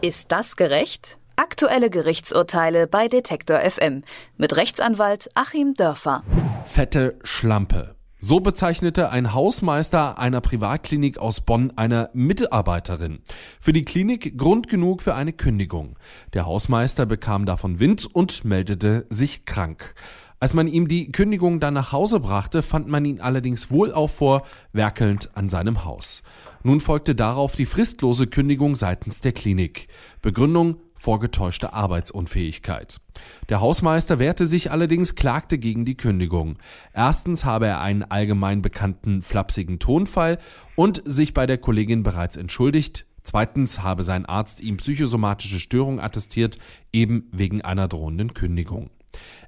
Ist das gerecht? Aktuelle Gerichtsurteile bei Detektor FM mit Rechtsanwalt Achim Dörfer. Fette Schlampe. So bezeichnete ein Hausmeister einer Privatklinik aus Bonn eine Mitarbeiterin. Für die Klinik Grund genug für eine Kündigung. Der Hausmeister bekam davon Wind und meldete sich krank. Als man ihm die Kündigung dann nach Hause brachte, fand man ihn allerdings wohlauf vor, werkelnd an seinem Haus. Nun folgte darauf die fristlose Kündigung seitens der Klinik. Begründung vorgetäuschte Arbeitsunfähigkeit. Der Hausmeister wehrte sich allerdings, klagte gegen die Kündigung. Erstens habe er einen allgemein bekannten flapsigen Tonfall und sich bei der Kollegin bereits entschuldigt. Zweitens habe sein Arzt ihm psychosomatische Störungen attestiert, eben wegen einer drohenden Kündigung.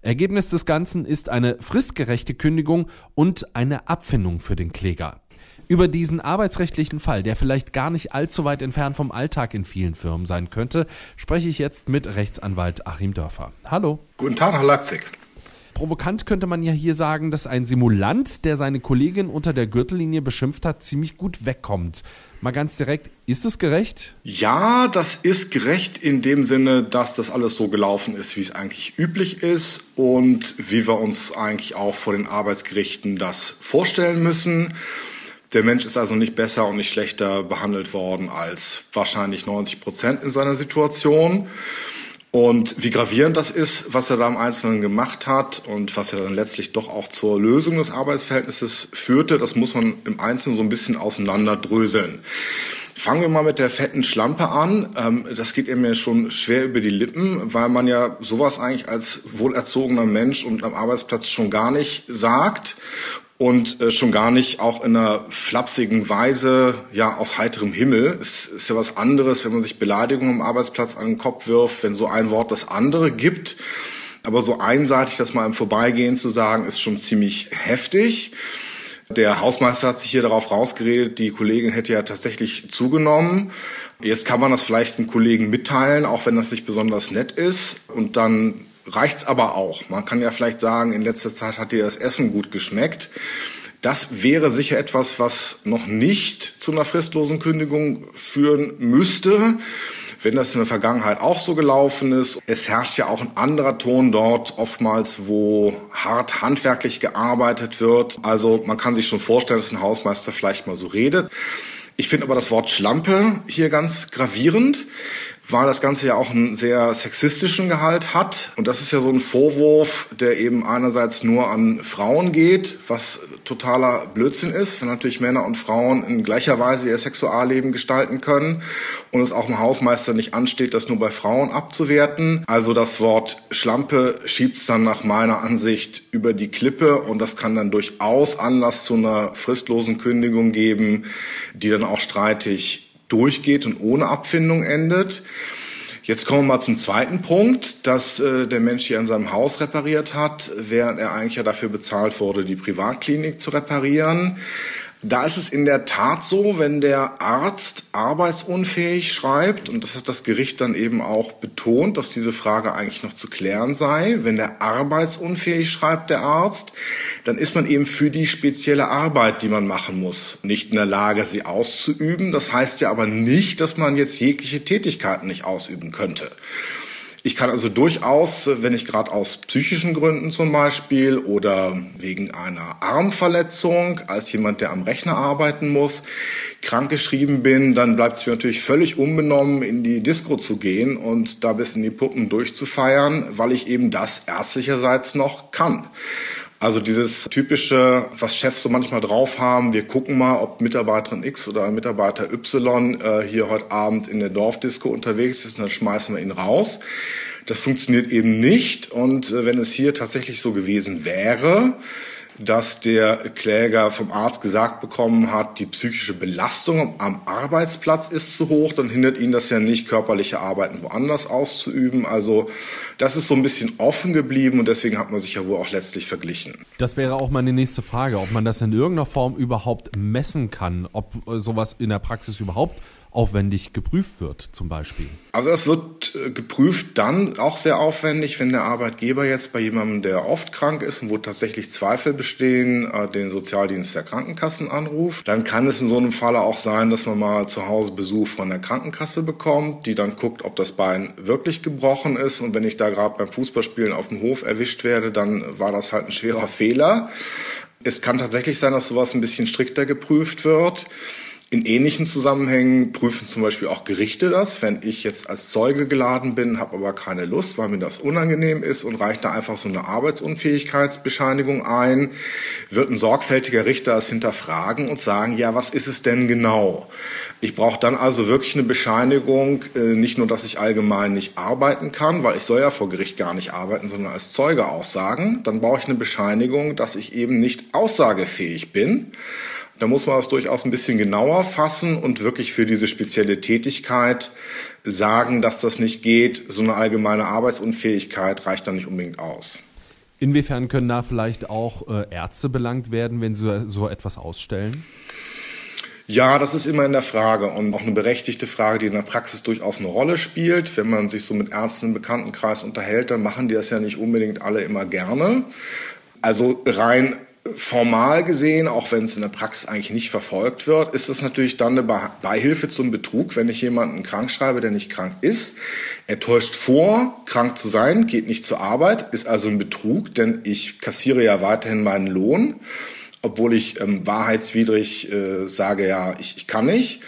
Ergebnis des Ganzen ist eine fristgerechte Kündigung und eine Abfindung für den Kläger. Über diesen arbeitsrechtlichen Fall, der vielleicht gar nicht allzu weit entfernt vom Alltag in vielen Firmen sein könnte, spreche ich jetzt mit Rechtsanwalt Achim Dörfer. Hallo. Guten Tag, Herr Leipzig. Provokant könnte man ja hier sagen, dass ein Simulant, der seine Kollegin unter der Gürtellinie beschimpft hat, ziemlich gut wegkommt. Mal ganz direkt, ist es gerecht? Ja, das ist gerecht in dem Sinne, dass das alles so gelaufen ist, wie es eigentlich üblich ist und wie wir uns eigentlich auch vor den Arbeitsgerichten das vorstellen müssen. Der Mensch ist also nicht besser und nicht schlechter behandelt worden als wahrscheinlich 90 Prozent in seiner Situation. Und wie gravierend das ist, was er da im Einzelnen gemacht hat und was er dann letztlich doch auch zur Lösung des Arbeitsverhältnisses führte, das muss man im Einzelnen so ein bisschen auseinanderdröseln. Fangen wir mal mit der fetten Schlampe an. Ähm, das geht mir schon schwer über die Lippen, weil man ja sowas eigentlich als wohlerzogener Mensch und am Arbeitsplatz schon gar nicht sagt und äh, schon gar nicht auch in einer flapsigen Weise, ja, aus heiterem Himmel. Es ist ja was anderes, wenn man sich Beleidigungen am Arbeitsplatz an den Kopf wirft, wenn so ein Wort das andere gibt. Aber so einseitig das mal im Vorbeigehen zu sagen, ist schon ziemlich heftig. Der Hausmeister hat sich hier darauf rausgeredet, die Kollegin hätte ja tatsächlich zugenommen. Jetzt kann man das vielleicht einem Kollegen mitteilen, auch wenn das nicht besonders nett ist. Und dann reicht's aber auch. Man kann ja vielleicht sagen, in letzter Zeit hat dir das Essen gut geschmeckt. Das wäre sicher etwas, was noch nicht zu einer fristlosen Kündigung führen müsste. Wenn das in der Vergangenheit auch so gelaufen ist, es herrscht ja auch ein anderer Ton dort, oftmals, wo hart handwerklich gearbeitet wird. Also man kann sich schon vorstellen, dass ein Hausmeister vielleicht mal so redet. Ich finde aber das Wort Schlampe hier ganz gravierend weil das Ganze ja auch einen sehr sexistischen Gehalt hat. Und das ist ja so ein Vorwurf, der eben einerseits nur an Frauen geht, was totaler Blödsinn ist, wenn natürlich Männer und Frauen in gleicher Weise ihr Sexualleben gestalten können und es auch dem Hausmeister nicht ansteht, das nur bei Frauen abzuwerten. Also das Wort Schlampe schiebt es dann nach meiner Ansicht über die Klippe und das kann dann durchaus Anlass zu einer fristlosen Kündigung geben, die dann auch streitig durchgeht und ohne Abfindung endet. Jetzt kommen wir mal zum zweiten Punkt, dass äh, der Mensch hier in seinem Haus repariert hat, während er eigentlich ja dafür bezahlt wurde, die Privatklinik zu reparieren. Da ist es in der Tat so, wenn der Arzt arbeitsunfähig schreibt, und das hat das Gericht dann eben auch betont, dass diese Frage eigentlich noch zu klären sei, wenn der arbeitsunfähig schreibt, der Arzt, dann ist man eben für die spezielle Arbeit, die man machen muss, nicht in der Lage, sie auszuüben. Das heißt ja aber nicht, dass man jetzt jegliche Tätigkeiten nicht ausüben könnte. Ich kann also durchaus, wenn ich gerade aus psychischen Gründen zum Beispiel oder wegen einer Armverletzung als jemand, der am Rechner arbeiten muss, krankgeschrieben bin, dann bleibt es mir natürlich völlig unbenommen, in die Disco zu gehen und da bis in die Puppen durchzufeiern, weil ich eben das ärztlicherseits noch kann. Also dieses typische, was Chefs so manchmal drauf haben, wir gucken mal, ob Mitarbeiterin X oder Mitarbeiter Y äh, hier heute Abend in der Dorfdisco unterwegs ist und dann schmeißen wir ihn raus. Das funktioniert eben nicht und äh, wenn es hier tatsächlich so gewesen wäre, dass der Kläger vom Arzt gesagt bekommen hat, die psychische Belastung am Arbeitsplatz ist zu hoch, dann hindert ihn das ja nicht, körperliche Arbeiten woanders auszuüben. Also das ist so ein bisschen offen geblieben und deswegen hat man sich ja wohl auch letztlich verglichen. Das wäre auch meine nächste Frage, ob man das in irgendeiner Form überhaupt messen kann, ob sowas in der Praxis überhaupt aufwendig geprüft wird, zum Beispiel? Also es wird äh, geprüft dann auch sehr aufwendig, wenn der Arbeitgeber jetzt bei jemandem, der oft krank ist und wo tatsächlich Zweifel bestehen, äh, den Sozialdienst der Krankenkassen anruft. Dann kann es in so einem Falle auch sein, dass man mal zu Hause Besuch von der Krankenkasse bekommt, die dann guckt, ob das Bein wirklich gebrochen ist. Und wenn ich da gerade beim Fußballspielen auf dem Hof erwischt werde, dann war das halt ein schwerer Fehler. Es kann tatsächlich sein, dass sowas ein bisschen strikter geprüft wird. In ähnlichen Zusammenhängen prüfen zum Beispiel auch Gerichte das, wenn ich jetzt als Zeuge geladen bin, habe aber keine Lust, weil mir das unangenehm ist und reicht da einfach so eine Arbeitsunfähigkeitsbescheinigung ein, wird ein sorgfältiger Richter das hinterfragen und sagen, ja, was ist es denn genau? Ich brauche dann also wirklich eine Bescheinigung, äh, nicht nur, dass ich allgemein nicht arbeiten kann, weil ich soll ja vor Gericht gar nicht arbeiten, sondern als Zeuge aussagen. Dann brauche ich eine Bescheinigung, dass ich eben nicht aussagefähig bin. Da muss man das durchaus ein bisschen genauer fassen und wirklich für diese spezielle Tätigkeit sagen, dass das nicht geht. So eine allgemeine Arbeitsunfähigkeit reicht dann nicht unbedingt aus. Inwiefern können da vielleicht auch äh, Ärzte belangt werden, wenn sie so etwas ausstellen? Ja, das ist immer in der Frage und auch eine berechtigte Frage, die in der Praxis durchaus eine Rolle spielt. Wenn man sich so mit Ärzten im Bekanntenkreis unterhält, dann machen die das ja nicht unbedingt alle immer gerne. Also rein Formal gesehen, auch wenn es in der Praxis eigentlich nicht verfolgt wird, ist das natürlich dann eine Beihilfe zum Betrug, wenn ich jemanden krank schreibe, der nicht krank ist. Er täuscht vor, krank zu sein, geht nicht zur Arbeit, ist also ein Betrug, denn ich kassiere ja weiterhin meinen Lohn, obwohl ich ähm, wahrheitswidrig äh, sage, ja, ich, ich kann nicht.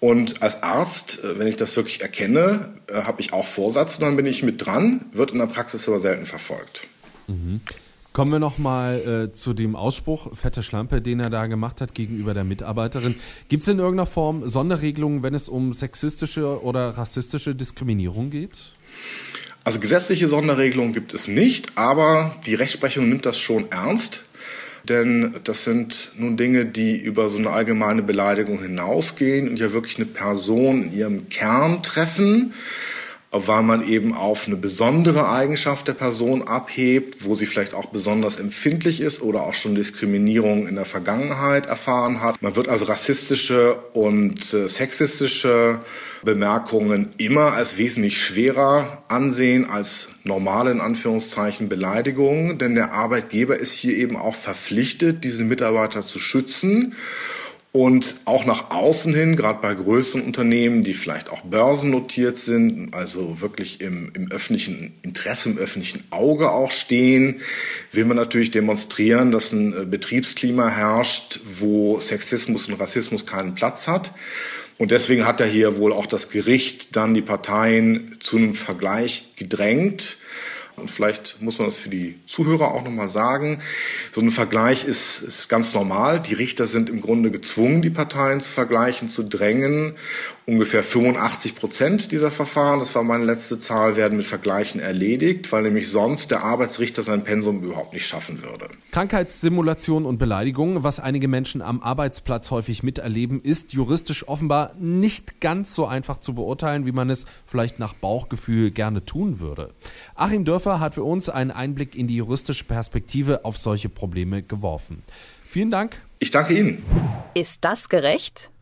Und als Arzt, äh, wenn ich das wirklich erkenne, äh, habe ich auch Vorsatz und dann bin ich mit dran, wird in der Praxis aber selten verfolgt. Mhm. Kommen wir nochmal äh, zu dem Ausspruch, fette Schlampe, den er da gemacht hat gegenüber der Mitarbeiterin. Gibt es in irgendeiner Form Sonderregelungen, wenn es um sexistische oder rassistische Diskriminierung geht? Also gesetzliche Sonderregelungen gibt es nicht, aber die Rechtsprechung nimmt das schon ernst. Denn das sind nun Dinge, die über so eine allgemeine Beleidigung hinausgehen und ja wirklich eine Person in ihrem Kern treffen weil man eben auf eine besondere Eigenschaft der Person abhebt, wo sie vielleicht auch besonders empfindlich ist oder auch schon Diskriminierung in der Vergangenheit erfahren hat. Man wird also rassistische und äh, sexistische Bemerkungen immer als wesentlich schwerer ansehen als normale in Anführungszeichen Beleidigungen, denn der Arbeitgeber ist hier eben auch verpflichtet, diese Mitarbeiter zu schützen und auch nach außen hin, gerade bei größeren Unternehmen, die vielleicht auch börsennotiert sind, also wirklich im, im öffentlichen Interesse, im öffentlichen Auge auch stehen, will man natürlich demonstrieren, dass ein äh, Betriebsklima herrscht, wo Sexismus und Rassismus keinen Platz hat. Und deswegen hat ja hier wohl auch das Gericht dann die Parteien zu einem Vergleich gedrängt. Und vielleicht muss man das für die Zuhörer auch nochmal sagen. So ein Vergleich ist, ist ganz normal. Die Richter sind im Grunde gezwungen, die Parteien zu vergleichen, zu drängen ungefähr 85 Prozent dieser Verfahren, das war meine letzte Zahl, werden mit Vergleichen erledigt, weil nämlich sonst der Arbeitsrichter sein Pensum überhaupt nicht schaffen würde. Krankheitssimulation und Beleidigung, was einige Menschen am Arbeitsplatz häufig miterleben, ist juristisch offenbar nicht ganz so einfach zu beurteilen, wie man es vielleicht nach Bauchgefühl gerne tun würde. Achim Dörfer hat für uns einen Einblick in die juristische Perspektive auf solche Probleme geworfen. Vielen Dank. Ich danke Ihnen. Ist das gerecht?